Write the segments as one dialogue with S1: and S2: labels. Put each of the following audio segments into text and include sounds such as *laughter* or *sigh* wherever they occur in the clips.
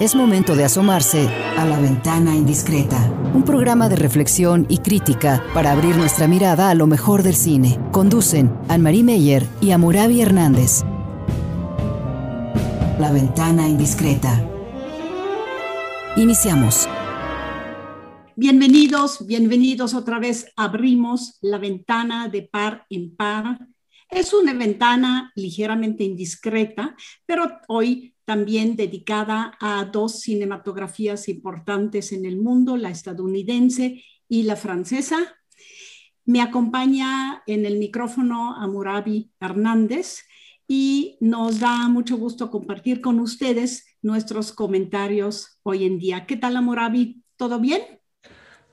S1: Es momento de asomarse a la ventana indiscreta, un programa de reflexión y crítica para abrir nuestra mirada a lo mejor del cine. Conducen Anne-Marie Meyer y Amurabi Hernández. La ventana indiscreta. Iniciamos.
S2: Bienvenidos, bienvenidos otra vez. Abrimos la ventana de par en par. Es una ventana ligeramente indiscreta, pero hoy también dedicada a dos cinematografías importantes en el mundo, la estadounidense y la francesa. Me acompaña en el micrófono Amurabi Hernández y nos da mucho gusto compartir con ustedes nuestros comentarios hoy en día. ¿Qué tal, Amurabi? ¿Todo bien?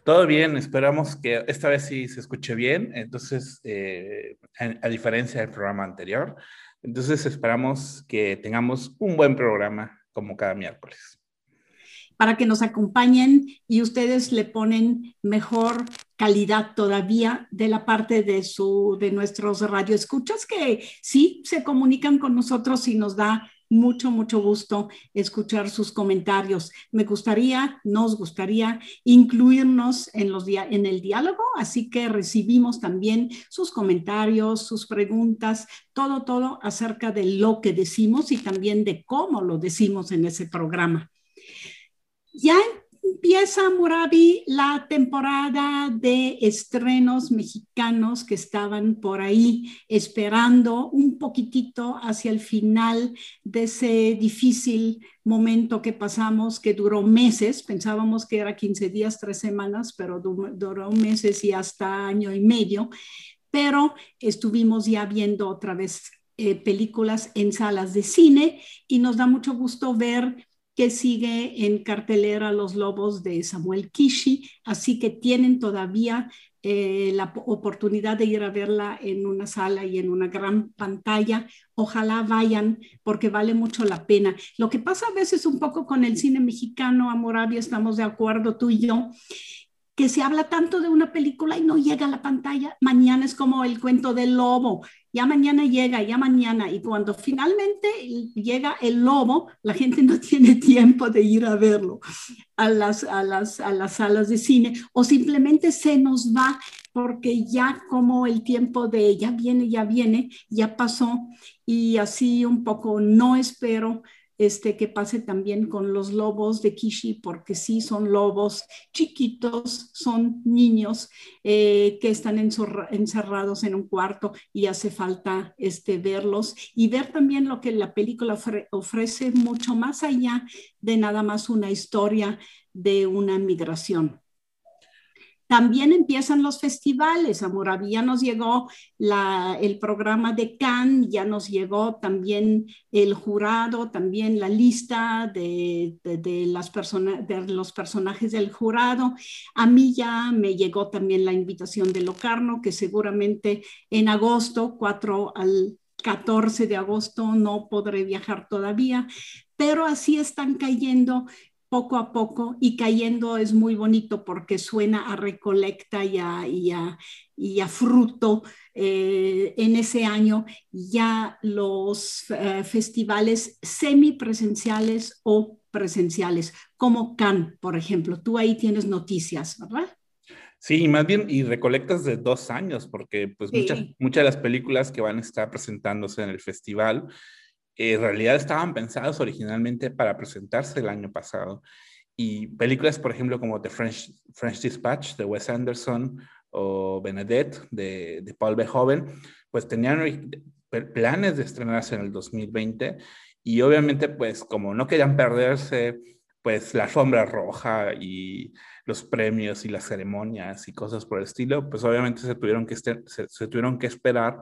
S3: Todo bien, esperamos que esta vez sí se escuche bien. Entonces, eh, a, diferencia del programa anterior, entonces esperamos que tengamos un buen programa como cada miércoles.
S2: Para que nos acompañen y ustedes le ponen mejor calidad todavía de la parte de, su, de nuestros radioescuchas que sí se comunican con nosotros y nos da mucho, mucho gusto escuchar sus comentarios. Me gustaría, nos gustaría incluirnos en, los en el diálogo, así que recibimos también sus comentarios, sus preguntas, todo, todo acerca de lo que decimos y también de cómo lo decimos en ese programa. Ya empieza Murabi la temporada de estrenos mexicanos que estaban por ahí esperando un poquitito hacia el final de ese difícil momento que pasamos, que duró meses, pensábamos que era 15 días, tres semanas, pero duró meses y hasta año y medio, pero estuvimos ya viendo otra vez eh, películas en salas de cine y nos da mucho gusto ver que sigue en cartelera Los Lobos de Samuel Kishi, así que tienen todavía eh, la oportunidad de ir a verla en una sala y en una gran pantalla. Ojalá vayan porque vale mucho la pena. Lo que pasa a veces un poco con el cine mexicano, Amoravia, estamos de acuerdo tú y yo, que se habla tanto de una película y no llega a la pantalla. Mañana es como el cuento del lobo, ya mañana llega, ya mañana, y cuando finalmente llega el lobo, la gente no *laughs* tiene tiempo de ir a verlo a las, a las, a las salas de cine, o simplemente se nos va porque ya como el tiempo de ya viene, ya viene, ya pasó, y así un poco no espero este, que pase también con los lobos de Kishi, porque sí son lobos chiquitos, son niños eh, que están encerrados en un cuarto y hace falta este, verlos y ver también lo que la película ofrece mucho más allá de nada más una historia de una migración. También empiezan los festivales. A Moravia nos llegó el programa de Cannes, ya nos llegó también el jurado, también la lista de, las de los personajes del jurado. A mí ya me llegó también la invitación de Locarno, que seguramente en agosto, 4 al 14 de agosto, no podré viajar todavía, pero así están cayendo poco a poco y cayendo es muy bonito porque suena a recolecta y a, y a, fruto. Eh, en ese año ya los eh, festivales semipresenciales o presenciales, como Cannes, por ejemplo. Tú ahí tienes noticias, ¿verdad?
S3: Sí, más bien, y recolectas de dos años, porque pues muchas, muchas de las películas que van a estar presentándose en el festival en realidad estaban pensados originalmente para presentarse el año pasado. Y películas, por ejemplo, como The French, French Dispatch de Wes Anderson o Benedette de, de Paul Verhoeven, pues tenían planes de estrenarse en el 2020 y obviamente pues como no querían perderse pues la sombra roja y los premios y las ceremonias y cosas por el estilo, pues obviamente se tuvieron que, se, se tuvieron que esperar.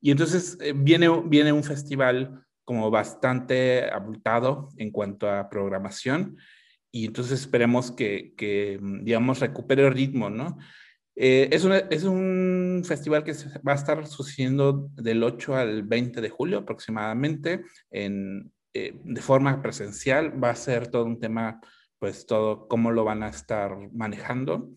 S3: Y entonces eh, viene, viene un festival como bastante abultado en cuanto a programación y entonces esperemos que, que mm, digamos, recupere el ritmo, ¿no? Eh, es, es, un festival que va a estar sucediendo del 8 al 20 de julio aproximadamente en, eh, de forma presencial. Va a ser todo un tema, pues todo cómo lo van a estar manejando.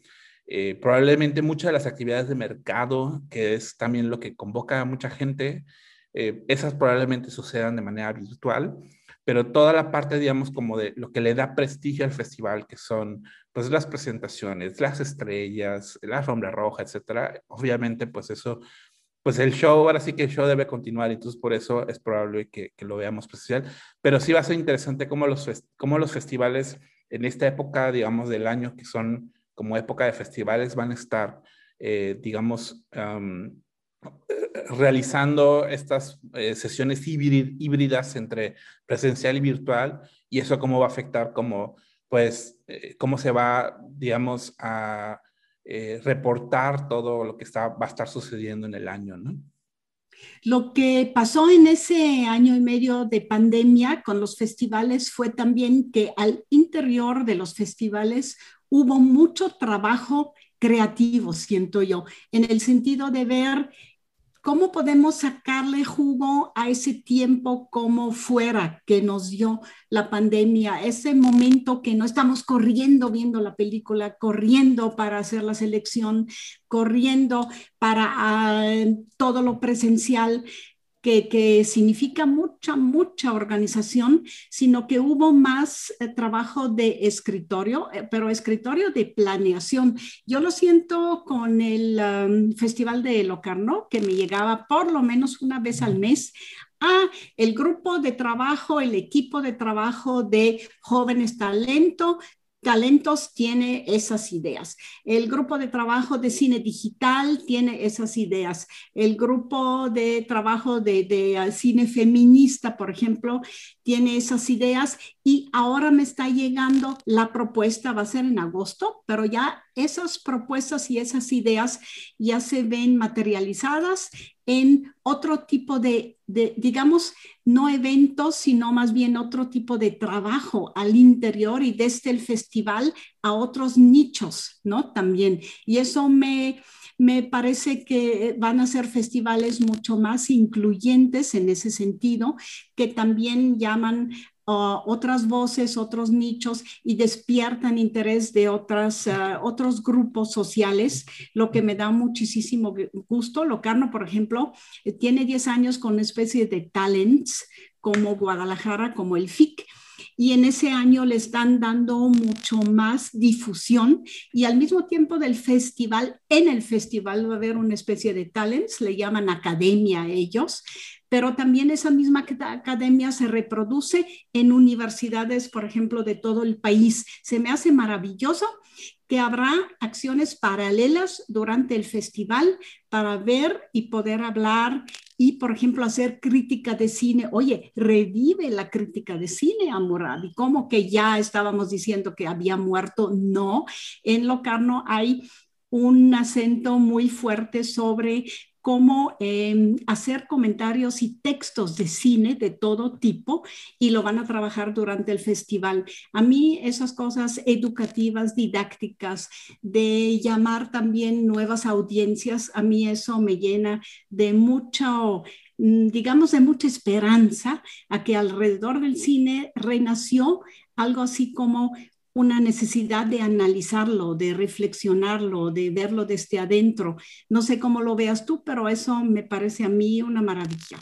S3: Eh, probablemente muchas de las actividades de mercado, que es también lo que convoca a mucha gente, eh, esas probablemente sucedan de manera virtual, pero toda la parte, digamos, como de lo que le da prestigio al festival, que son pues las presentaciones, las estrellas, la alfombra roja, etcétera, obviamente pues eso, pues el show, ahora sí que el show debe continuar, entonces por eso es probable que, que lo veamos presencial, pero sí va a ser interesante cómo los, cómo los festivales en esta época, digamos, del año, que son como época de festivales, van a estar, eh, digamos, realizando estas eh, sesiones híbridas entre presencial y virtual y eso cómo va a afectar cómo, pues, eh, cómo se va, digamos, a eh, reportar todo lo que está, va a estar sucediendo en el año, ¿no?
S2: Lo que pasó en ese año y medio de pandemia con los festivales fue también que al interior de los festivales hubo mucho trabajo creativo, siento yo, en el sentido de ver ¿Cómo podemos sacarle jugo a ese tiempo como fuera que nos dio la pandemia? Ese momento que no estamos corriendo viendo la película, corriendo para hacer la selección, corriendo para ah, todo lo presencial que, significa mucha, mucha organización, sino que hubo más eh, trabajo de escritorio, eh, pero escritorio de planeación. Yo lo siento con el um, Festival de Locarno, que me llegaba por lo menos una vez al mes a el grupo de trabajo, el equipo de trabajo de jóvenes talento Talentos tiene esas ideas. El grupo de trabajo de cine digital tiene esas ideas. El grupo de trabajo de, ah, cine feminista, por ejemplo, tiene esas ideas. Y ahora me está llegando la propuesta, va a ser en agosto, pero ya esas propuestas y esas ideas ya se ven materializadas en otro tipo de, digamos, no eventos, sino más bien otro tipo de trabajo al interior y desde el festival a otros nichos, ¿no? También. Y eso me, me parece que van a ser festivales mucho más incluyentes en ese sentido, que también llaman otras voces, otros nichos y despiertan interés de otras, ah, otros grupos sociales, lo que me da muchísimo gusto. Locarno, por ejemplo, eh, tiene 10 años con una especie de talents como Guadalajara, como el FIC y en ese año le están dando mucho más difusión y al mismo tiempo del festival, en el festival va a haber una especie de talents, le llaman academia a ellos, pero también esa misma academia se reproduce en universidades, por ejemplo, de todo el país. Se me hace maravilloso que habrá acciones paralelas durante el festival para ver y poder hablar y, por ejemplo, hacer crítica de cine. Oye, revive la crítica de cine, y como que ya estábamos diciendo que había muerto. No, en Locarno hay un acento muy fuerte sobre cómo em, hacer comentarios y textos de cine de todo tipo y lo van a trabajar durante el festival. A mí esas cosas educativas, didácticas, de llamar también nuevas audiencias, a mí eso me llena de mucho mm, digamos, de mucha esperanza a que alrededor del cine renació algo así como una necesidad de analizarlo, de reflexionarlo, de verlo desde adentro. No sé cómo lo veas tú, pero eso me parece a mí una maravilla.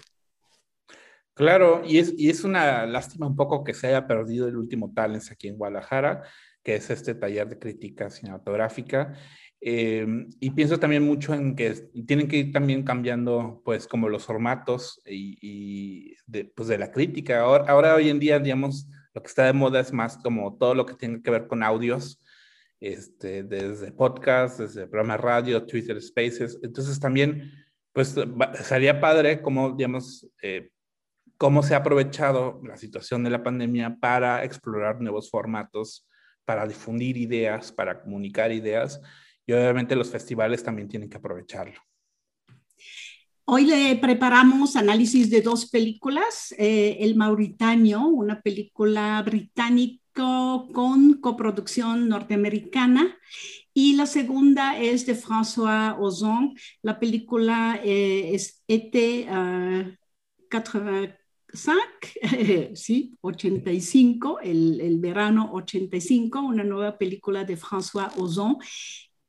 S3: Claro, y es, y es una lástima un poco que se haya perdido el último Talents aquí en Guadalajara, que es este taller de crítica cinematográfica. Eh, y pienso también mucho en que tienen que ir también cambiando, pues, como los formatos y, y de, pues, de la crítica. Ahora, ahora, hoy en día, digamos, lo que está de moda es más como todo lo que tiene que ver con audios, este, desde podcast, desde programas radio, Twitter Spaces. Entonces también, pues sería padre como, digamos, eh, cómo se ha aprovechado la situación de la pandemia para explorar nuevos formatos, para difundir ideas, para comunicar ideas. Y obviamente los festivales también tienen que aprovecharlo.
S2: Hoy le preparamos análisis de dos películas, eh, El Mauritano, una película británico con coproducción norteamericana, y la segunda es de François Ozon, la película eh, es ET 85, *laughs* sí, 85, el, el verano 85, una nueva película de François Ozon,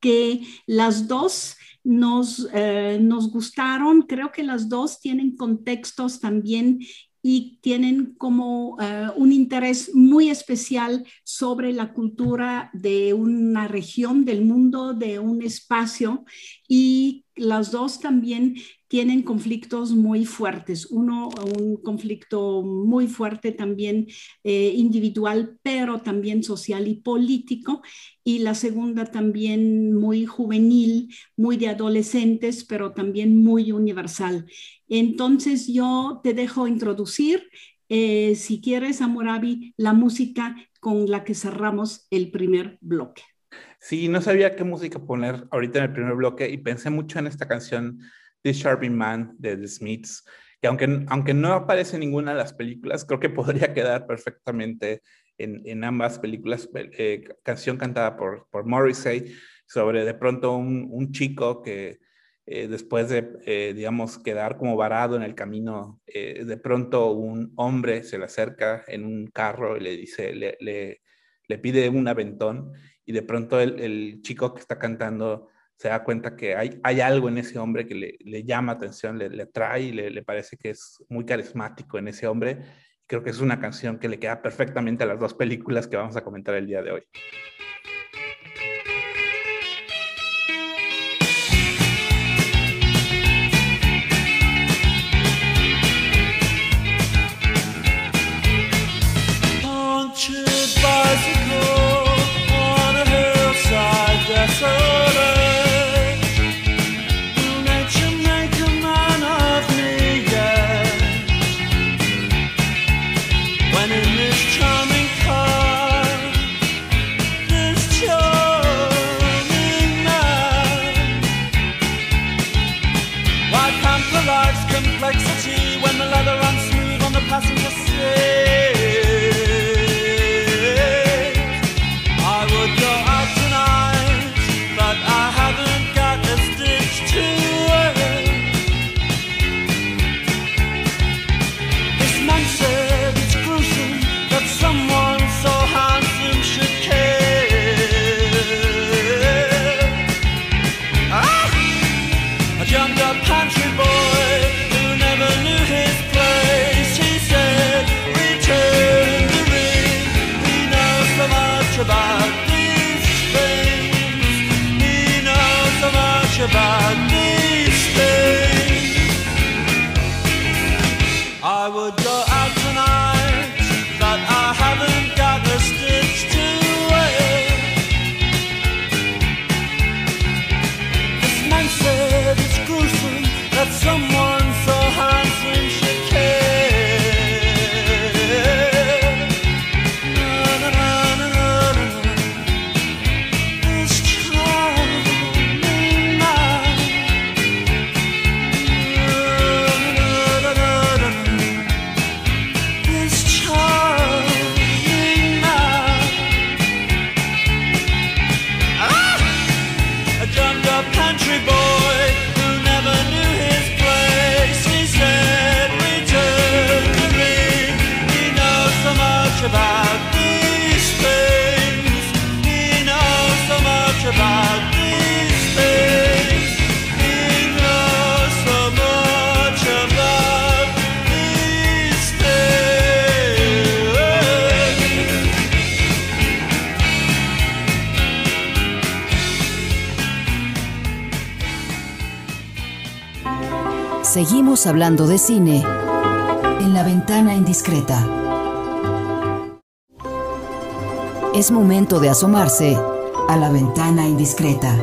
S2: que las dos nos, eh, nos gustaron. Creo que las dos tienen contextos también y tienen como eh, un interés muy especial sobre la cultura de una región del mundo, de un espacio y las dos también tienen conflictos muy fuertes. Uno, un conflicto muy fuerte también eh, individual, pero también social y político. Y la segunda también muy juvenil, muy de adolescentes, pero también muy universal. Entonces yo te dejo introducir, eh, si quieres, Amurabi, la música con la que cerramos el primer bloque.
S1: Sí, no sabía qué música poner ahorita en el primer bloque y pensé mucho en esta canción This Sharping Man de The Smiths, que aunque, aunque no aparece en ninguna de las películas, creo que podría *laughs* quedar perfectamente en, en ambas películas, eh, canción cantada por, por Morrissey, sobre de pronto un, un chico que eh, después de, eh, digamos, quedar como varado en el camino, de pronto un hombre se le acerca en un carro y le dice, le, le, le pide un aventón y de pronto el, chico que está cantando se da cuenta que hay, hay algo en ese hombre que le, llama atención, le, le atrae y le, le, parece que es muy carismático en ese hombre. Creo que es una canción que le queda perfectamente a las dos películas que vamos a comentar el día de hoy.
S4: Hablando de cine en la ventana indiscreta. Es momento de asomarse a la ventana indiscreta.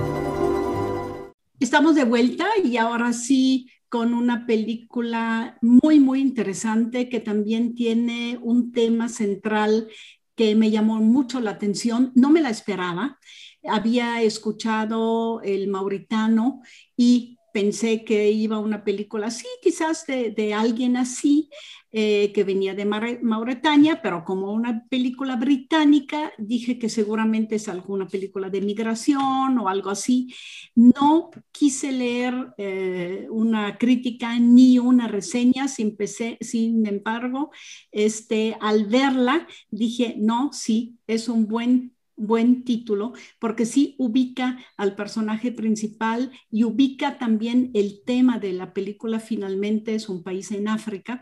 S2: Estamos de vuelta y ahora sí con una película muy, muy interesante que también tiene un tema central que me llamó mucho la atención. No me la esperaba. Había escuchado el mauritano y pensé que iba una película así, quizás de, de alguien así, eh, que venía de Mauritania, pero como una película británica, dije que seguramente es alguna película de migración o algo así. No quise leer eh, una crítica ni una reseña, sin, sin embargo, este, al verla, dije, no, sí, es un buen buen título porque sí ubica al personaje principal y ubica también el tema de la película finalmente es un país en África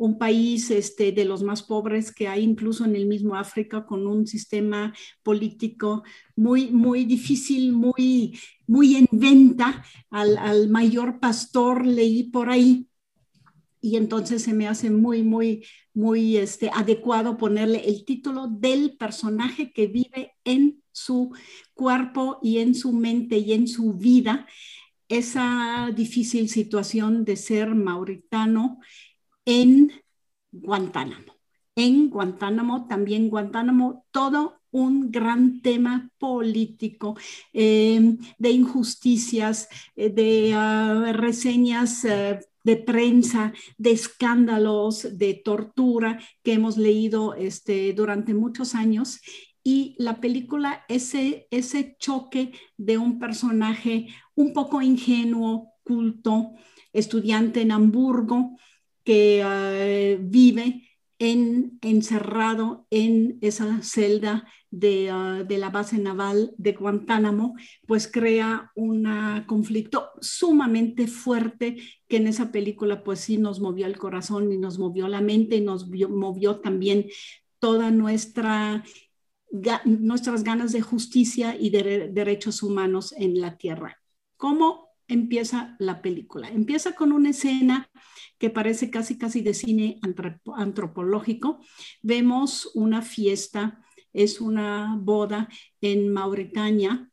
S2: un país este, de los más pobres que hay incluso en el mismo África con un sistema político muy, muy difícil, muy, muy en venta. Al, al mayor pastor leí por ahí y entonces se me hace muy, muy, muy este, adecuado ponerle el título del personaje que vive en su cuerpo y en su mente y en su vida esa difícil situación de ser mauritano en Guantánamo. En Guantánamo, también Guantánamo, todo un gran tema político, em, de injusticias, eh, de ah, reseñas eh, de prensa, de escándalos, de tortura que hemos leído este, durante muchos años. Y la película, ese, ese choque de un personaje un poco ingenuo, culto, estudiante en Hamburgo, que eh, vive en, encerrado en esa celda de, ah, de, la base naval de Guantánamo, pues crea un conflicto sumamente fuerte que en esa película pues sí nos movió el corazón y nos movió la mente y nos movió también toda nuestra nuestras ganas de justicia y de derechos humanos en la tierra. ¿Cómo empieza la película? Empieza con una escena que parece casi casi de cine antropológico. Vemos una fiesta, es una boda en Mauritania,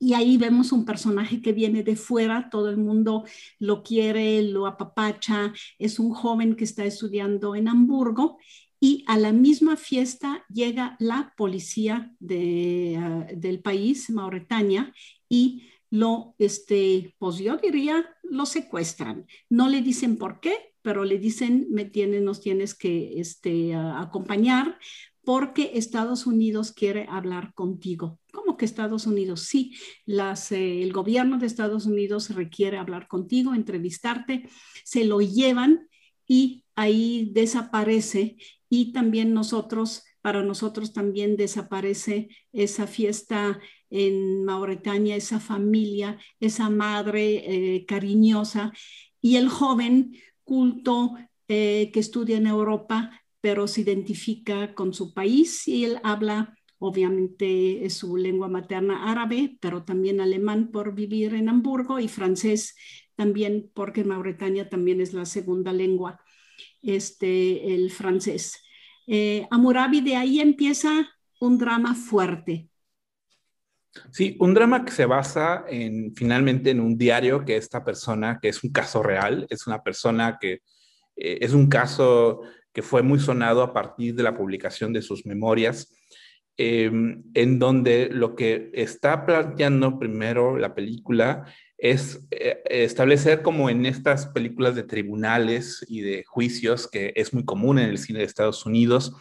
S2: y ahí vemos un personaje que viene de fuera, todo el mundo lo quiere, lo apapacha, es un joven que está estudiando en Hamburgo y a la misma fiesta llega la policía ah, del país, Mauritania, y lo, este, pues yo diría, lo secuestran. No le dicen por qué, pero le dicen, me tienes, nos tienes que este, acompañar porque Estados Unidos quiere hablar contigo. ¿Cómo que Estados Unidos? Sí, las, eh, el gobierno de Estados Unidos requiere hablar contigo, entrevistarte, se lo llevan y ahí desaparece y también nosotros, para nosotros también desaparece esa fiesta en Mauritania, esa familia, esa madre eh, cariñosa y el joven culto eh, que estudia en Europa, pero se identifica con su país y él habla, obviamente, su lengua materna árabe, pero también alemán por vivir en Hamburgo y francés también porque Mauritania también es la segunda lengua, este, el francés. Eh, Amurabi, de ahí empieza un drama fuerte,
S3: Sí, un drama que se basa en finalmente en un diario que esta persona, que es un caso real, es una persona que eh, es un caso que fue muy sonado a partir de la publicación de sus memorias, em, en donde lo que está planteando primero la película es eh, establecer como en estas películas de tribunales y de juicios, que es muy común en el cine de Estados Unidos,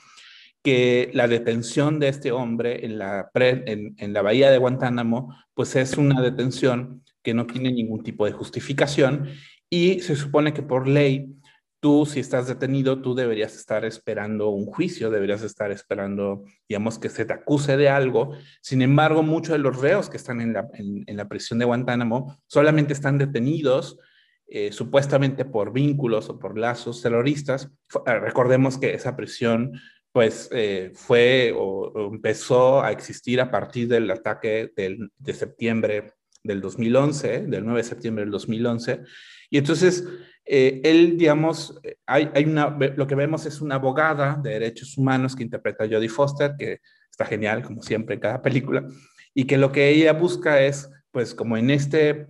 S3: que la detención de este hombre en la, en, en la bahía de Guantánamo, pues es una detención que no tiene ningún tipo de justificación y se supone que por ley tú si estás detenido, tú deberías estar esperando un juicio, deberías estar esperando, digamos, que se te acuse de algo. Sin embargo, muchos de los reos que están en la, en, la prisión de Guantánamo solamente están detenidos eh, supuestamente por vínculos o por lazos terroristas. Recordemos que esa prisión pues eh, fue o, empezó a existir a partir del ataque de septiembre del 2011, del 9 de septiembre del 2011. Y entonces, eh, él, digamos, hay, hay, una, lo que vemos es una abogada de derechos humanos que interpreta a Jodie Foster, que está genial, como siempre en cada película, y que lo que ella busca es, pues, como en este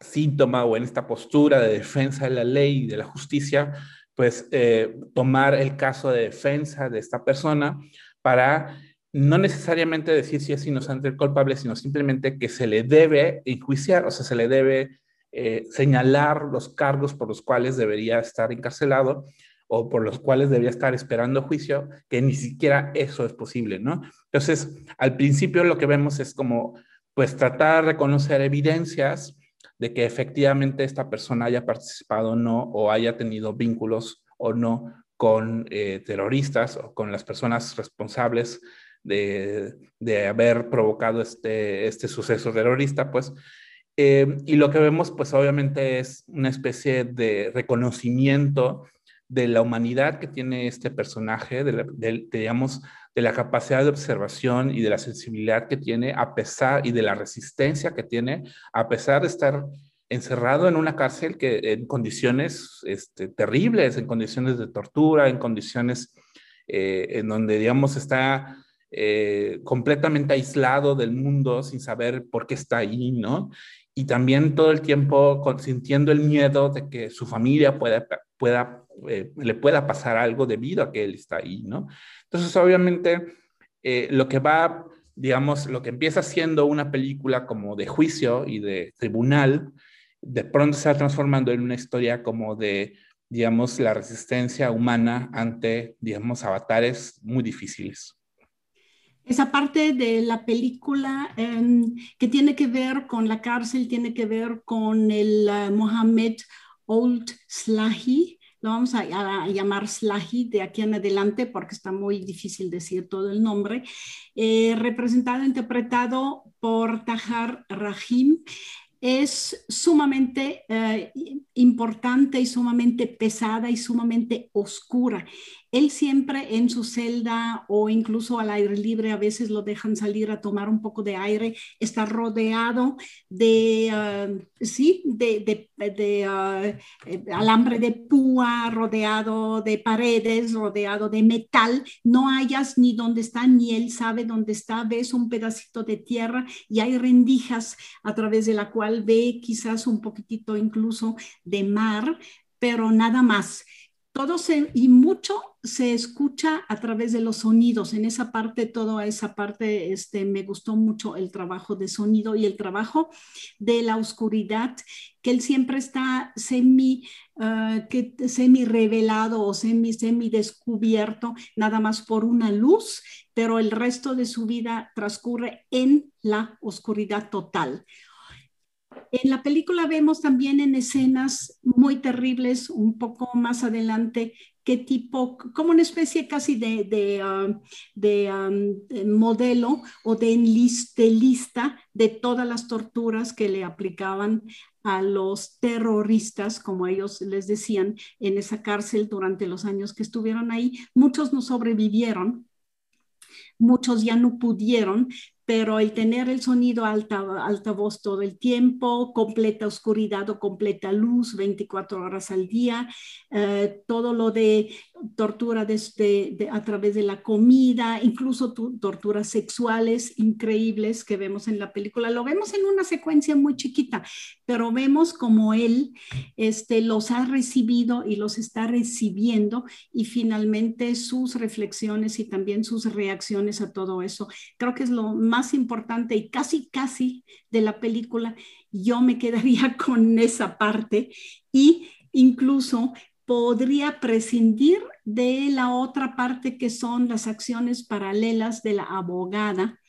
S3: síntoma o en esta postura de defensa de la ley y de la justicia, pues eh, tomar el caso de defensa de esta persona para no necesariamente decir si es inocente o culpable, sino simplemente que se le debe enjuiciar, o sea, se le debe eh, señalar los cargos por los cuales debería estar encarcelado o por los cuales debería estar esperando juicio, que ni siquiera eso es posible, ¿no? Entonces, al principio lo que vemos es como, pues, tratar de reconocer evidencias de que efectivamente esta persona haya participado o no, o haya tenido vínculos o no con eh, terroristas o con las personas responsables de, de haber provocado este, este suceso terrorista, pues. Eh, y lo que vemos, pues obviamente es una especie de reconocimiento de la humanidad que tiene este personaje, de, digamos, de la capacidad de observación y de la sensibilidad que tiene a pesar y de la resistencia que tiene a pesar de estar encerrado en una cárcel que en condiciones este, terribles, en condiciones de tortura, en condiciones eh, en donde, digamos, está eh, completamente aislado del mundo sin saber por qué está ahí, ¿no? Y también todo el tiempo sintiendo el miedo de que su familia pueda, pueda, eh, le pueda pasar algo debido a que él está ahí, ¿no? Entonces, obviamente, lo que va, digamos, lo que empieza siendo una película como de juicio y de tribunal, de pronto se va transformando en una historia como de, digamos, la resistencia humana ante, digamos, avatares muy difíciles.
S2: Esa parte de la película em, que tiene que ver con la cárcel, tiene que ver con el uh, Mohammed Old Slahi, lo vamos a, llamar Slahi de aquí en adelante porque está muy difícil decir todo el nombre, eh, representado, interpretado por Tahar Rahim es sumamente eh, importante y sumamente pesada y sumamente oscura. Él siempre en su celda o incluso al aire libre, a veces lo dejan salir a tomar un poco de aire, está rodeado de, ah, sí, de, de, ah, eh, alambre de púa, rodeado de paredes, rodeado de metal. No hayas ni dónde está, ni él sabe dónde está. Ves un pedacito de tierra y hay rendijas a través de la cual ve quizás un poquitito incluso de mar, pero nada más todo se, y mucho se escucha a través de los sonidos. En esa parte, toda esa parte, este, me gustó mucho el trabajo de sonido y el trabajo de la oscuridad, que él siempre está semi, uh, que, semi revelado o semi, semi descubierto, nada más por una luz, pero el resto de su vida transcurre en la oscuridad total. En la película vemos también en escenas muy terribles, un poco más adelante, qué tipo, como una especie casi de, de, ah, um, modelo o de, de lista de todas las torturas que le aplicaban a los terroristas, como ellos les decían, en esa cárcel durante los años que estuvieron ahí. Muchos no sobrevivieron, muchos ya no pudieron, pero el tener el sonido alta, alta voz todo el tiempo, completa oscuridad o completa luz 24 horas al día, eh, todo lo de tortura desde, a través de la comida, incluso torturas sexuales increíbles que vemos en la película. Lo vemos en una secuencia muy chiquita, pero vemos como él este, los ha recibido y los está recibiendo y finalmente sus reflexiones y también sus reacciones a todo eso. Creo que es lo más importante y casi, casi de la película. Yo me quedaría *laughs* con esa parte y incluso podría prescindir de la otra parte que son las acciones paralelas de la abogada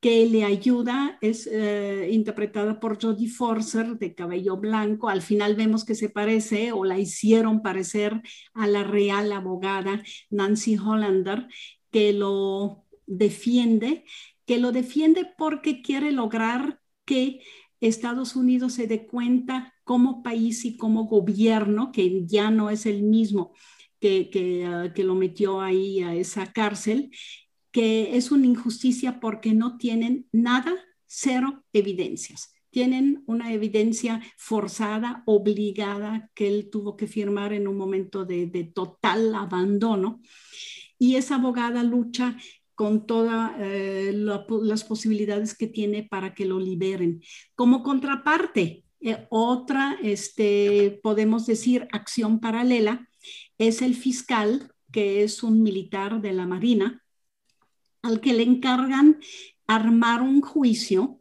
S2: que le ayuda, es eh, interpretada por Jodie Forcer de cabello blanco. Al final vemos que se parece o la hicieron parecer a la real abogada Nancy Hollander, que lo defiende, que lo defiende porque quiere lograr que Estados Unidos se dé cuenta como país y como gobierno, que ya no es el mismo que, que, ah, que lo metió ahí a esa cárcel, que es una injusticia porque no tienen nada, cero evidencias. Tienen una evidencia forzada, obligada, que él tuvo que firmar en un momento de, de total abandono. Y esa abogada lucha con todas eh, las posibilidades que tiene para que lo liberen. Como contraparte, eh, otra, este, podemos decir, acción paralela es el fiscal, que es un militar de la Marina, al que le encargan armar un juicio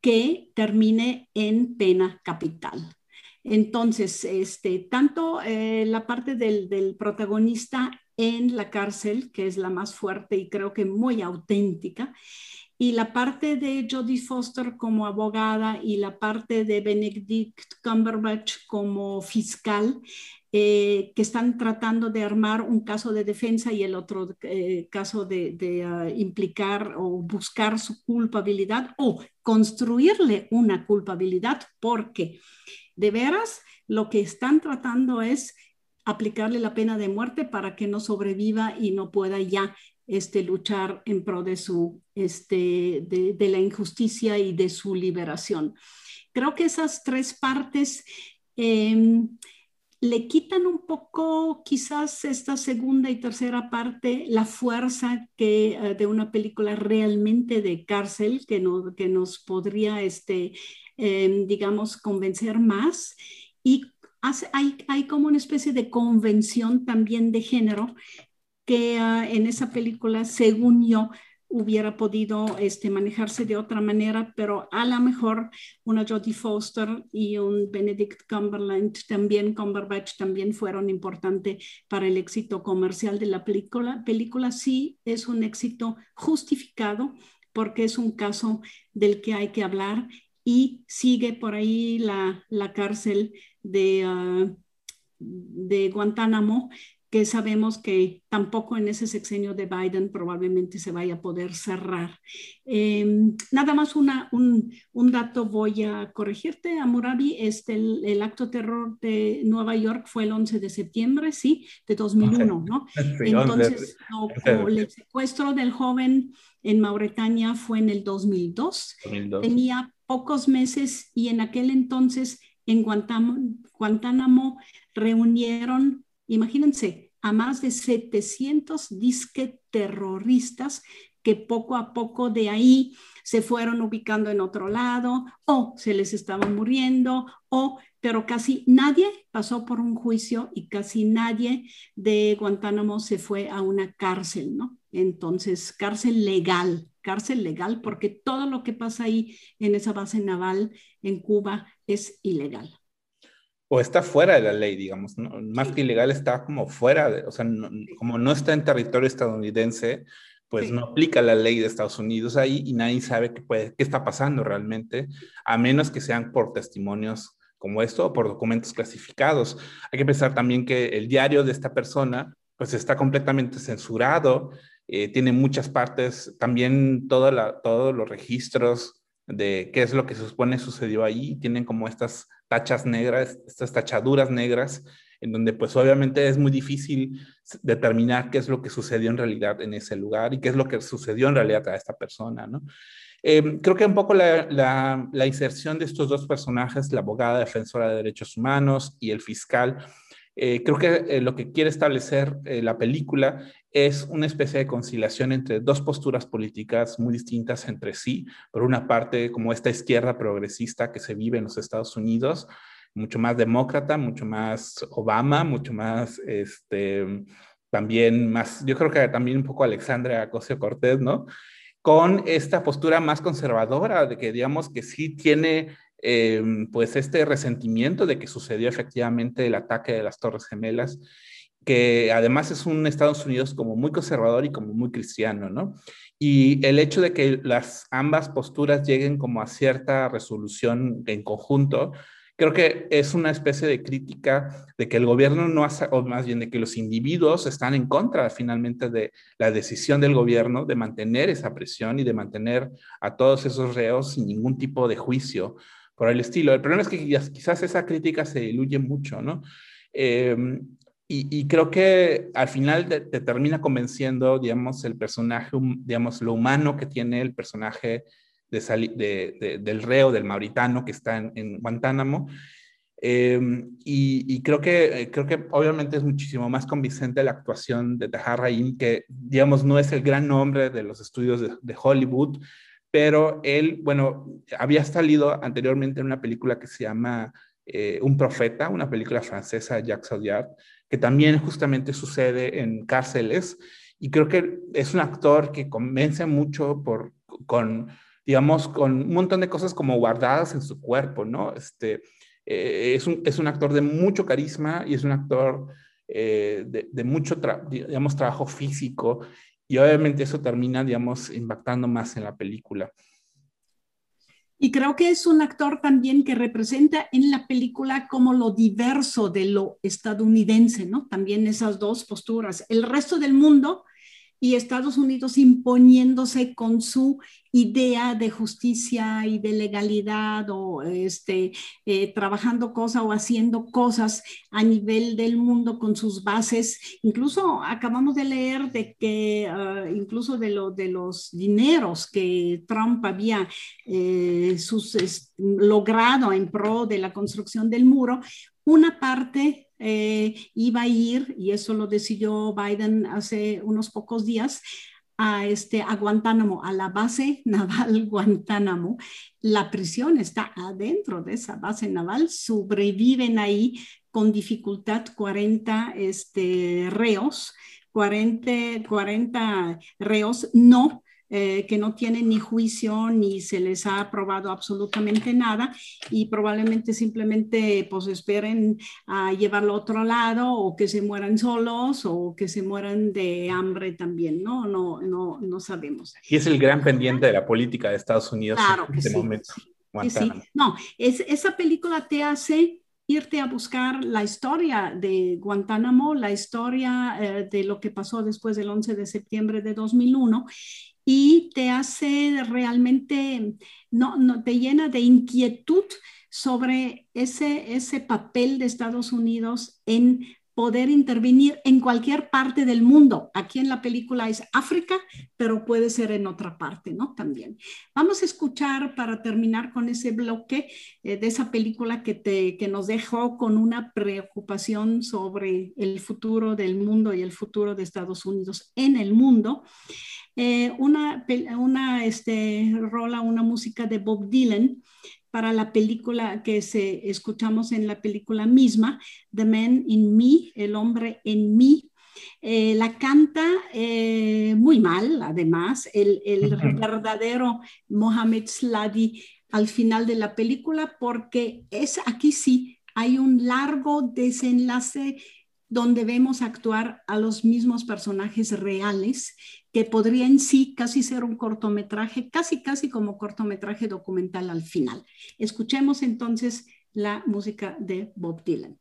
S2: que termine en pena capital. Entonces, este, tanto eh, la parte del, del, protagonista en la cárcel, que es la más fuerte y creo que muy auténtica, y la parte de Jodie Foster como abogada y la parte de Benedict Cumberbatch como fiscal, eh, que están tratando de armar un caso de defensa y el otro eh, caso de, ah, implicar o buscar su culpabilidad o construirle una culpabilidad, porque de veras lo que están tratando es aplicarle la pena de muerte para que no sobreviva y no pueda ya este, luchar en pro de, su, este, de, la injusticia y de su liberación. Creo que esas tres partes em, le quitan un poco, quizás esta segunda y tercera parte, la fuerza que, eh, de una película realmente de cárcel que, no, que nos podría, este, em, digamos, convencer más. Y hay, como una especie de convención también de género que ah, en esa película, según yo, hubiera podido este, manejarse de otra manera, pero a lo mejor una Jodie Foster y un Benedict Cumberland también, Cumberbatch también fueron importantes para el éxito comercial de la película. Película sí es un éxito justificado porque es un caso del que hay que hablar y sigue por ahí la, la cárcel de, ah, de Guantánamo que sabemos que tampoco en ese sexenio de Biden probablemente se vaya a poder cerrar. Em, nada más una, un, un, dato voy a corregirte, Amurabi, este, el, acto terror de Nueva York fue el 11 de septiembre, sí, de 2001, ¿no? *laughs* Entonces, el secuestro del joven en Mauritania fue en el 2002. 2002. Tenía pocos meses y en aquel entonces en Guantánamo, reunieron imagínense, a más de 700 disque terroristas que poco a poco de ahí se fueron ubicando en otro lado o se les estaban muriendo o pero casi nadie pasó por un juicio y casi nadie de Guantánamo se fue a una cárcel, ¿no? Entonces, cárcel legal, cárcel legal, porque todo lo que pasa ahí en esa base naval en Cuba es ilegal.
S3: O está fuera de la ley, digamos, más que ilegal está como fuera, de, o sea, como no está en territorio estadounidense, pues no aplica la ley de Estados Unidos ahí y nadie sabe qué, puede, qué está pasando realmente, a menos que sean por testimonios como esto o por documentos clasificados. Hay que pensar también que el diario de esta persona pues está completamente censurado, eh, tiene muchas partes, también todos los registros de qué es lo que se supone sucedió ahí, tienen como estas tachas negras, estas tachaduras negras, en donde pues obviamente es muy difícil determinar qué es lo que sucedió en realidad en ese lugar y qué es lo que sucedió en realidad a esta persona, ¿no? Em, creo que un poco la, inserción de estos dos personajes, la abogada defensora de derechos humanos y el fiscal, eh, creo que eh, lo que quiere establecer eh, la película es una especie de conciliación entre dos posturas políticas muy distintas entre sí. Por una parte, como esta izquierda progresista que se vive en los Estados Unidos, mucho más demócrata, mucho más Obama, mucho más, este, también más, yo creo que también un poco Alexandria Ocasio Cortés, ¿no? Con esta postura más conservadora, de que digamos que sí tiene em, pues este resentimiento de que sucedió efectivamente el ataque de las Torres Gemelas que además es un Estados Unidos como muy conservador y como muy cristiano, ¿no? Y el hecho de que las ambas posturas lleguen como a cierta resolución en conjunto, creo que es una especie de crítica de que el gobierno no hace, o más bien de que los individuos están en contra finalmente de la decisión del gobierno de mantener esa presión y de mantener a todos esos reos sin ningún tipo de juicio por el estilo. El problema es que quizás esa crítica se diluye mucho, ¿no? Eh, y, creo que al final te, termina convenciendo, digamos, el personaje, digamos, lo humano que tiene el personaje de, del reo, del mauritano que está en, Guantánamo. Em, y, creo, que, creo que obviamente es muchísimo más convincente la actuación de Tahar Rahim, que digamos no es el gran nombre de los estudios de, Hollywood, pero él, bueno, había salido anteriormente en una película que se llama eh, Un Profeta, una película francesa de Jacques Audiard, que también justamente sucede en cárceles. Y creo que es un actor que convence mucho por, con, digamos, con un montón de cosas como guardadas en su cuerpo, ¿no? Este, eh, es, un, es un actor de mucho carisma y es un actor eh, de, mucho, digamos, trabajo físico y obviamente eso termina, digamos, impactando más en la película.
S2: Y creo que es un actor también que representa en la película como lo diverso de lo estadounidense, ¿no? También esas dos posturas. El resto del mundo y Estados Unidos imponiéndose con su idea de justicia y de legalidad o este, eh, trabajando cosas o haciendo cosas a nivel del mundo con sus bases. Incluso acabamos de leer de que ah, incluso de, lo, de los dineros que Trump había eh, sus, logrado en pro de la construcción del muro, una parte eh, iba a ir, y eso lo decidió Biden hace unos pocos días, a, este, a Guantánamo, a la base *laughs* naval Guantánamo. La prisión está adentro de esa base naval, sobreviven ahí con dificultad 40 este, reos, 40, 40 reos no eh, que no tienen ni juicio ni se les ha aprobado absolutamente nada y probablemente simplemente pues esperen a llevarlo a otro lado o que se mueran solos o que se mueran de hambre también, ¿no? No, no, no sabemos.
S3: Y es el gran pendiente de la política de Estados Unidos
S2: claro en este momento. Sí. No, es, esa película te hace irte a buscar la historia de Guantánamo, la historia eh, de lo que pasó después del 11 de septiembre de 2001 y te hace realmente, no, no, te llena de inquietud sobre ese, ese papel de Estados Unidos en poder intervenir en cualquier parte del mundo. Aquí en la película es África, pero puede ser en otra parte, ¿no? También. Vamos a escuchar para terminar con ese bloque eh, de esa película que, te, que nos dejó con una preocupación sobre el futuro del mundo y el futuro de Estados Unidos en el mundo. Eh, una, una este, rola, una música de Bob Dylan para la película que se, escuchamos en la película misma, The Man in Me, el hombre en mí. Eh, la canta eh, muy mal, además, el, el *laughs* verdadero Mohamed Sladi al final de la película, porque es aquí sí hay un largo desenlace donde vemos actuar a los mismos personajes reales que podría en sí casi ser un cortometraje, casi casi como cortometraje documental al final. Escuchemos entonces la música de Bob Dylan.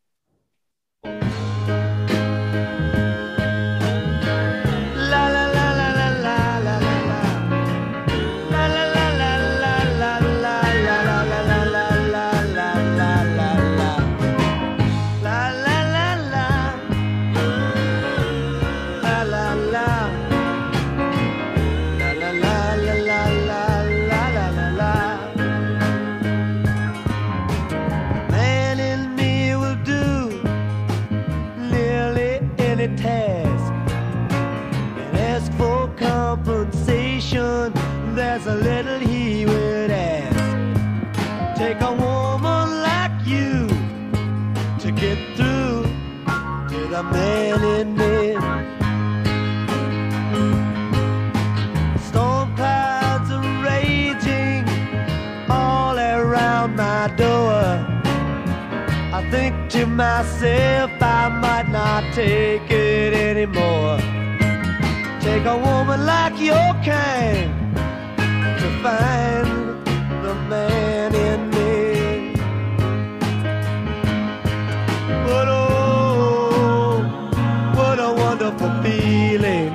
S2: Myself I might not take it anymore. Take a woman like your kind to find the man in me. But oh, what a wonderful feeling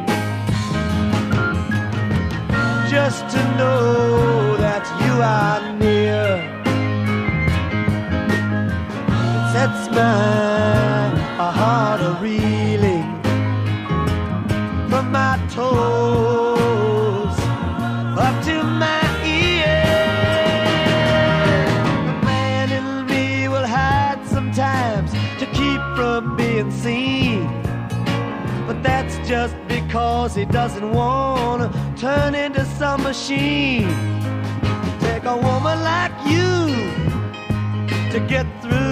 S2: just to know because he doesn't want to turn into some machine. Take a woman like you to get through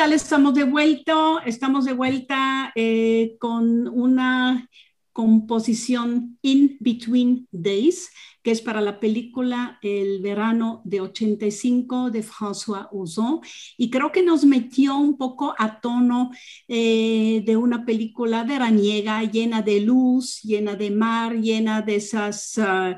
S2: Estamos de vuelta, estamos de vuelta eh, con una composición In Between Days que es para la película El verano de 85 de François Ozon, y creo que nos metió un poco a tono eh, de una película veraniega llena de luz, llena de mar, llena de esos ah,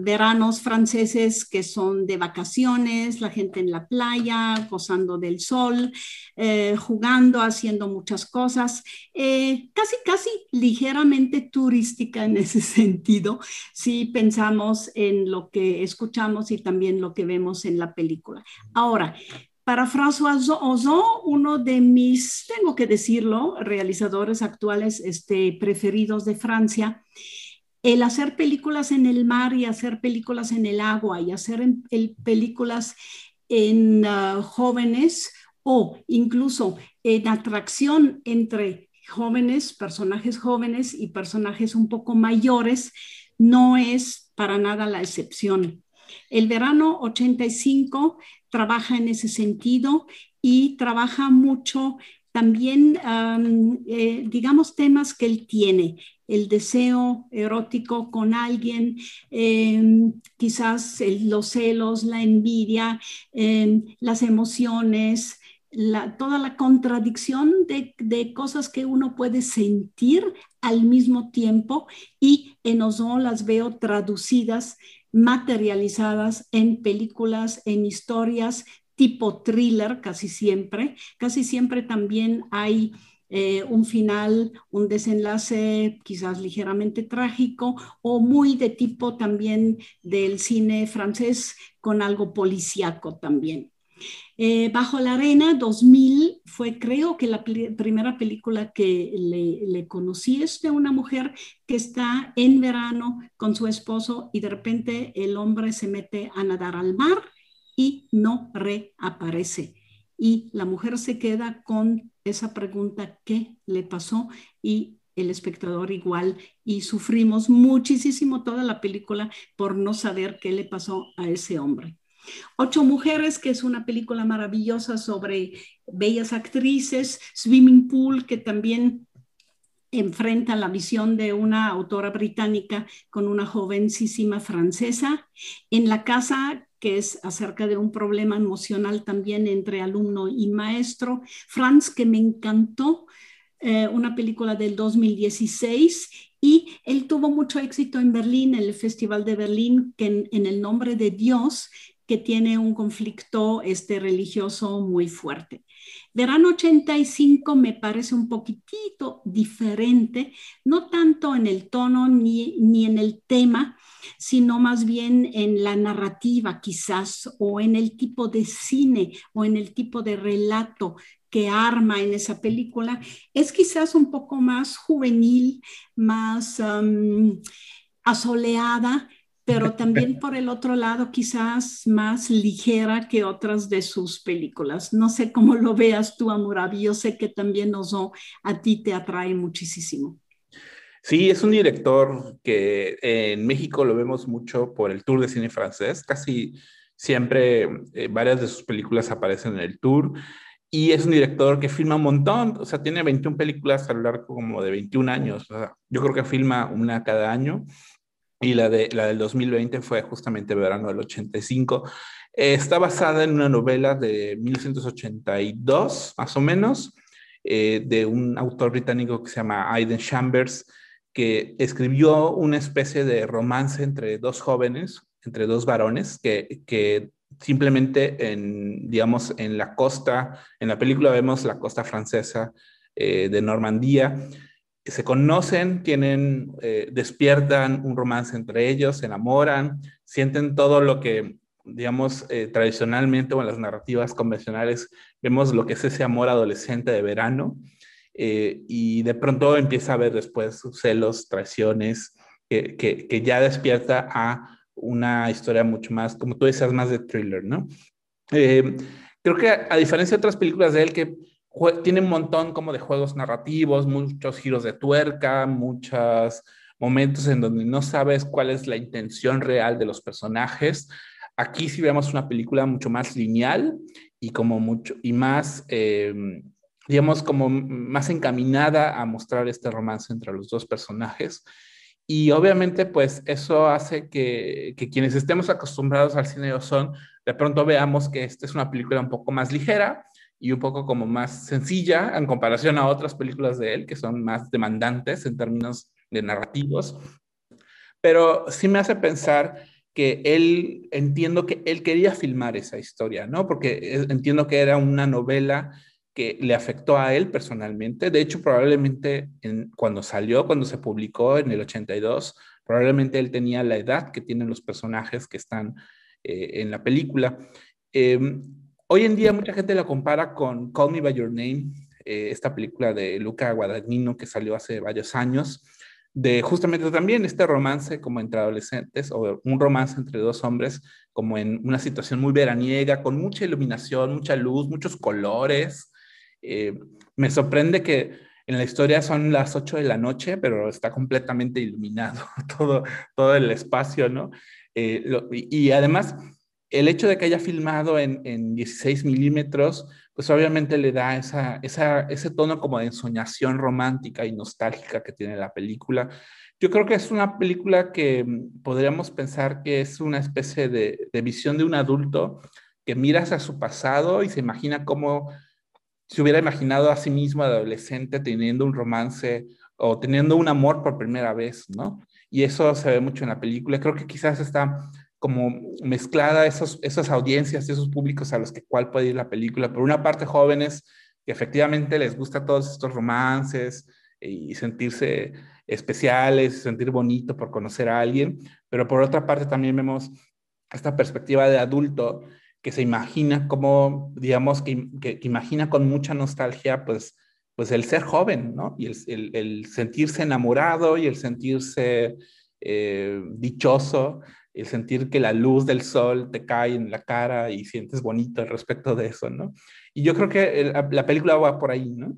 S2: veranos franceses que son de vacaciones, la gente en la playa, gozando del sol, eh, jugando, haciendo muchas cosas, eh, casi, casi ligeramente turística en *laughs* ese sentido, si pensamos en lo que escuchamos y también lo que vemos en la película. Ahora, para François Ozon, uno de mis, tengo que decirlo, realizadores actuales este, preferidos de Francia, el hacer películas en el mar y hacer películas en el agua y hacer películas en ah, jóvenes o incluso en atracción entre jóvenes, personajes jóvenes y personajes un poco mayores, no es para nada la excepción. El verano 85 trabaja en ese sentido y trabaja mucho también, eh, digamos, temas que él tiene, el deseo erótico con alguien, em, quizás los celos, la envidia, em, las emociones, toda la contradicción de, cosas que uno puede sentir al mismo tiempo y en las veo traducidas, materializadas en películas, en historias tipo thriller casi siempre. Casi siempre también hay eh, un final, un desenlace quizás ligeramente trágico o muy de tipo también del cine francés con algo policíaco también. Eh, Bajo la Arena 2000 fue creo que la primera película que le, conocí es de una mujer que está en verano con su esposo y de repente el hombre se mete a nadar al mar y no reaparece. y la mujer se queda con esa pregunta, ¿qué le pasó? Y el espectador igual y sufrimos muchísimo toda la película por no saber qué le pasó a ese hombre. Ocho Mujeres, que es una película maravillosa sobre bellas actrices, Swimming Pool, que también enfrenta la visión de una autora británica con una jovencísima francesa. En la casa que es acerca de un problema emocional también entre alumno y maestro. Franz, que me encantó, eh, una película del 2016 y él tuvo mucho éxito en Berlín, en el Festival de Berlín, que en, el nombre de Dios, que tiene un conflicto este, religioso muy fuerte. Verano 85 me parece un poquitito diferente, no tanto en el tono ni, ni en el tema, sino más bien en la narrativa quizás, o en el tipo de cine, o en el tipo de relato que arma en esa película. Es quizás un poco más juvenil, más asoleada, pero *laughs* también por el otro lado quizás más ligera que otras de sus películas. No sé cómo lo veas tú, Amurabi, yo sé que también Oso a ti te atrae muchísimo.
S3: Sí, es un director que en México lo vemos mucho por el Tour de Cine Francés. Casi siempre eh, varias de sus películas aparecen en el Tour. Y es un director que filma un montón, o sea, tiene 21 películas a lo largo como de 21 años. yo creo que filma una cada año y la, de, la del 2020 fue justamente verano del 85. está basada en una novela de 1982, más o menos, eh, de un autor británico que se llama Aidan Chambers, que escribió una especie de romance entre dos jóvenes, entre dos varones, que, que simplemente en, digamos, en la costa, en la película vemos la costa francesa eh, de Normandía, se conocen, tienen, eh, despiertan un romance entre ellos, se enamoran, sienten todo lo que, digamos, eh, tradicionalmente o en las narrativas convencionales vemos lo que es ese amor adolescente de verano, eh, y de pronto empieza a ver después celos, traiciones, que, que, ya despierta a una historia mucho más, como tú decías, más de thriller, ¿no? creo que a, a diferencia de otras películas de él que tiene un montón como de juegos narrativos, muchos giros de tuerca, muchos momentos en donde no sabes cuál es la intención real de los personajes. Aquí sí vemos una película mucho más lineal y como mucho y más, em, digamos, como más encaminada a mostrar este romance entre los dos personajes. Y obviamente, pues eso hace que, que quienes estemos acostumbrados al cine de Ozón, de pronto veamos que esta es una película un poco más ligera, y un poco como más sencilla en comparación a otras películas de él que son más demandantes en términos de narrativos. Pero sí me hace pensar que él, entiendo que él quería filmar esa historia, ¿no? Porque entiendo que era una novela que le afectó a él personalmente. De hecho, probablemente en, cuando salió, cuando se publicó en el 82, probablemente él tenía la edad que tienen los personajes que están eh, en la película. Eh, Hoy en día mucha gente la compara con Call Me By Your Name, eh, esta película de Luca Guadagnino que salió hace varios años, de justamente también este romance como entre adolescentes o un romance entre dos hombres como en una situación muy veraniega, con mucha iluminación, mucha luz, muchos colores. Eh, me sorprende que en la historia son las 8 de la noche, pero está completamente iluminado *laughs* todo, todo el espacio, ¿no? Eh, y, y, además el hecho de que haya filmado en, 16 milímetros, pues obviamente le da ese tono como de ensoñación romántica y nostálgica que tiene la película. Yo creo que es una película que mm, podríamos pensar que es una especie de, visión de un adulto que mira hacia su pasado y se imagina cómo se hubiera imaginado a sí mismo adolescente teniendo un romance o teniendo un amor por primera vez, ¿no? Y eso se ve mucho en la película. Creo que quizás está como mezclada esos, esas audiencias, esos públicos a los que cual puede ir la película. Por una parte, jóvenes que efectivamente les gusta todos estos romances y sentirse especiales, sentir bonito por conocer a alguien, pero por otra parte también vemos esta perspectiva de adulto que se imagina como, digamos, que, que, imagina con mucha nostalgia, pues, pues el ser joven, ¿no? Y el, el, sentirse enamorado y el sentirse eh, dichoso el sentir que la luz del sol te cae en la cara y sientes bonito al respecto de eso, ¿no? Y yo creo que la película va por ahí, ¿no?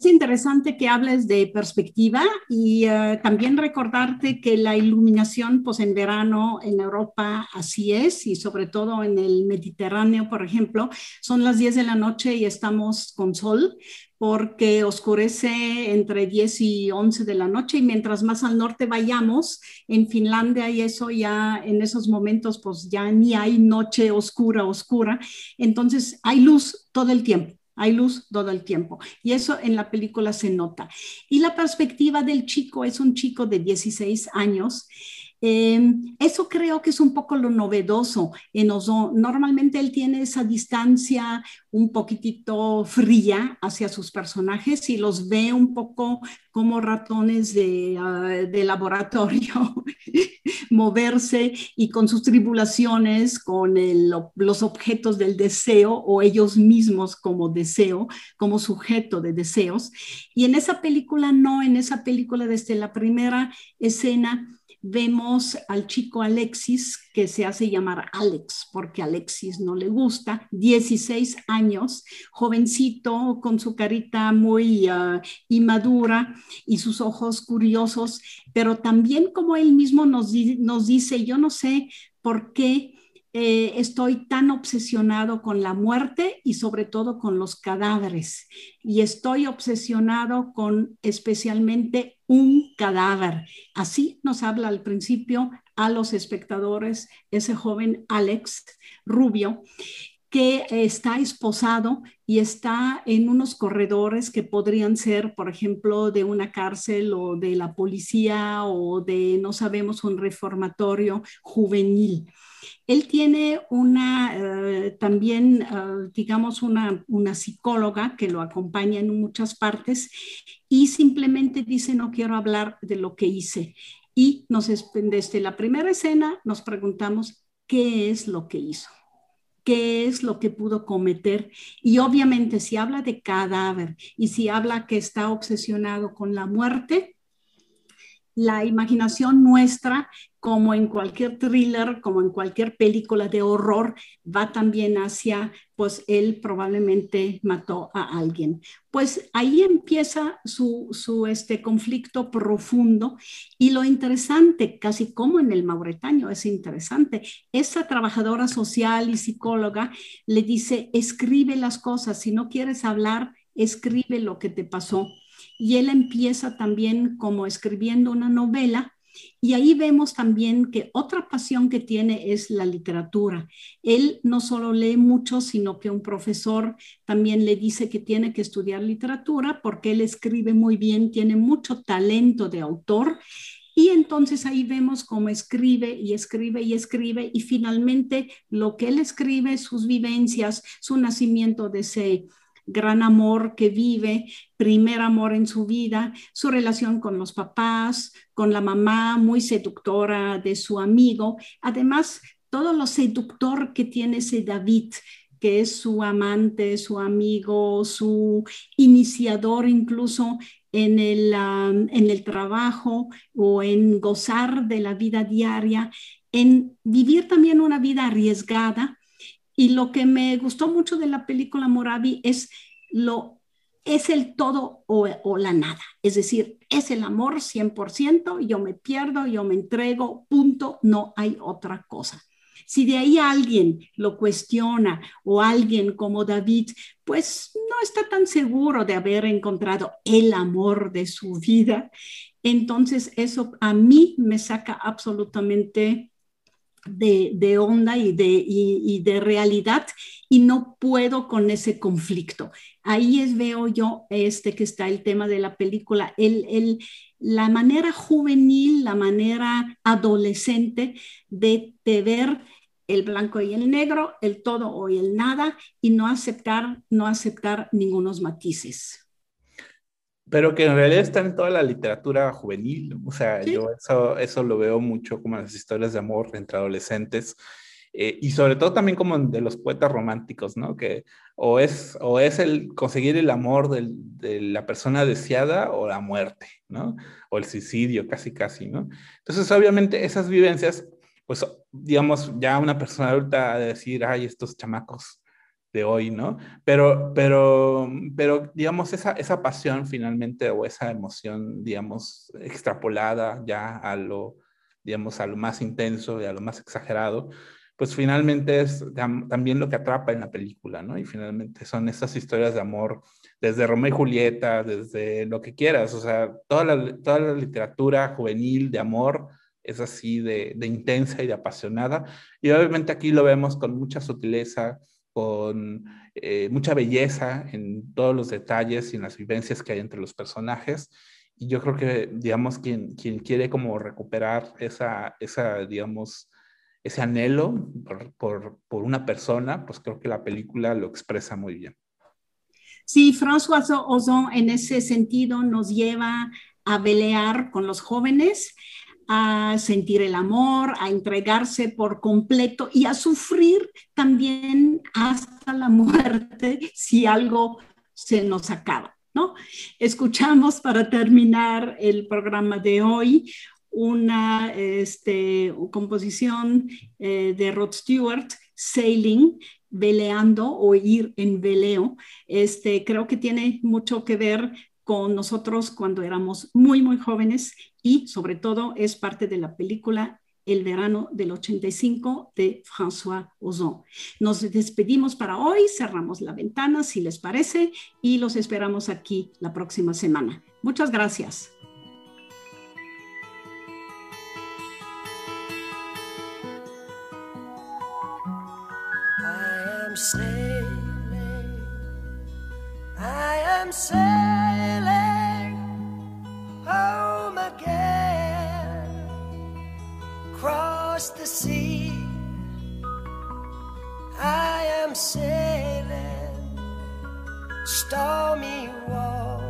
S2: Es interesante que hables de perspectiva y eh, también recordarte que la iluminación, pues en verano en Europa así es y sobre todo en el Mediterráneo, por ejemplo, son las 10 de la noche y estamos con sol porque oscurece entre 10 y 11 de la noche y mientras más al norte vayamos, en Finlandia y eso ya en esos momentos pues ya ni hay noche oscura, oscura, entonces hay luz todo el tiempo hay luz todo el tiempo y eso en la película se nota. Y la perspectiva del chico es un chico de 16 años Em, eso creo que es un poco lo novedoso en. Normalmente él tiene esa distancia un poquitito fría hacia sus personajes y los ve un poco como ratones de, ah, de laboratorio *laughs* moverse y con sus tribulaciones, con los objetos del deseo o ellos mismos como deseo, como sujeto de deseos. Y en esa película no, en esa película desde la primera escena vemos al chico Alexis, que se hace llamar Alex, porque Alexis no le gusta, 16 años, jovencito, con su carita muy uh, inmadura y sus ojos curiosos, pero también como él mismo nos dice, yo no sé por qué eh, estoy tan obsesionado con la muerte y sobre todo con los cadáveres. Y estoy obsesionado con especialmente un cadáver. Así nos habla al principio a los espectadores ese joven Alex Rubio que está esposado y está en unos corredores que podrían ser, por ejemplo, de una cárcel o de la policía o de, no sabemos, un reformatorio juvenil. Él tiene una, eh, también, eh, digamos, una, una psicóloga que lo acompaña en muchas partes y simplemente dice, no quiero hablar de lo que hice. Y nos, desde la primera escena nos preguntamos, ¿qué es lo que hizo? qué es lo que pudo cometer. Y obviamente si habla de cadáver y si habla que está obsesionado con la muerte, la imaginación nuestra, como en cualquier thriller, como en cualquier película de horror, va también hacia, pues él probablemente mató a alguien. Pues ahí empieza su, su este conflicto profundo y lo interesante, casi como en el mauretanio, es interesante, esa trabajadora social y psicóloga le dice, escribe las cosas, si no quieres hablar, escribe lo que te pasó y él empieza también como escribiendo una novela y ahí vemos también que otra pasión que tiene es la literatura. Él no solo lee mucho, sino que un profesor también le dice que tiene que estudiar literatura porque él escribe muy bien, tiene mucho talento de autor. Y entonces ahí vemos cómo escribe y escribe y escribe y finalmente lo que él escribe, sus vivencias, su nacimiento de ese gran amor que vive, primer amor en su vida, su relación con los papás, con la mamá muy seductora de su amigo, además todo lo seductor que tiene ese David, que es su amante, su amigo, su iniciador incluso en el, en el trabajo o en gozar de la vida diaria, en vivir también una vida arriesgada, y lo que me gustó mucho de la película Moravi es lo es el todo o, o, la nada. Es decir, es el amor 100%, yo me pierdo, yo me entrego, punto, no hay otra cosa. Si de ahí alguien lo cuestiona o alguien como David, pues no está tan seguro de haber encontrado el amor de su vida, entonces eso a mí me saca absolutamente de, onda y de, de realidad y no puedo con ese conflicto. Ahí es, veo yo este que está el tema de la película, el, el, la manera juvenil, la manera adolescente de, de ver el blanco y el negro, el todo o el nada y no aceptar, no aceptar ningunos matices
S3: pero que en realidad está en toda la literatura juvenil. O sea, yo eso, eso lo veo mucho como en las historias de amor entre adolescentes. Eh, y sobre todo también como de los poetas románticos, ¿no? Que o es, o es el conseguir el amor de la persona deseada o la muerte, ¿no? O el suicidio, casi, casi, ¿no? Entonces, obviamente, esas vivencias pues, digamos, ya una persona adulta de decir, ay, estos chamacos de hoy, ¿no? Pero, pero, pero digamos, esa, esa pasión finalmente o esa emoción, digamos, extrapolada ya a lo, digamos, a lo más intenso y a lo más exagerado, pues finalmente es también lo que atrapa en la película, ¿no? Y finalmente son esas historias de amor, desde Romeo y Julieta, desde lo que quieras, o sea, toda la, toda la literatura juvenil de amor es así de, de intensa y de apasionada. Y obviamente aquí lo vemos con mucha sutileza, con eh, mucha belleza en todos los detalles y en las vivencias que hay entre los personajes. Y yo creo que, digamos, quien, quien quiere como recuperar esa, esa digamos, ese anhelo por, por, una persona, pues creo que la película lo expresa muy bien.
S5: Sí, François Ozon en ese sentido nos lleva a pelear con los jóvenes, a sentir el amor, a entregarse por completo y a sufrir también hasta la muerte si algo se nos acaba. ¿No? Escuchamos para terminar el programa de hoy una este, composición eh, de Rod Stewart, Sailing, veleando o ir en veleo. Este, creo que tiene mucho que ver con nosotros cuando éramos muy, muy jóvenes y sobre todo es parte de la película El verano del 85 de François Ozon. Nos despedimos para hoy, cerramos la ventana si les parece y los esperamos aquí la próxima semana. Muchas gracias. Across the sea. I am sailing stormy waters